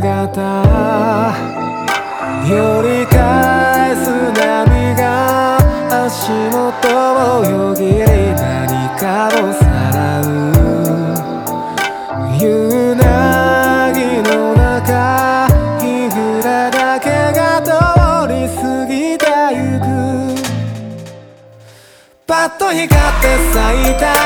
姿寄り返す波が足元をよぎり何かをさらう。夕凪の中日暮れだけが通り過ぎてゆく。パッと光って咲いた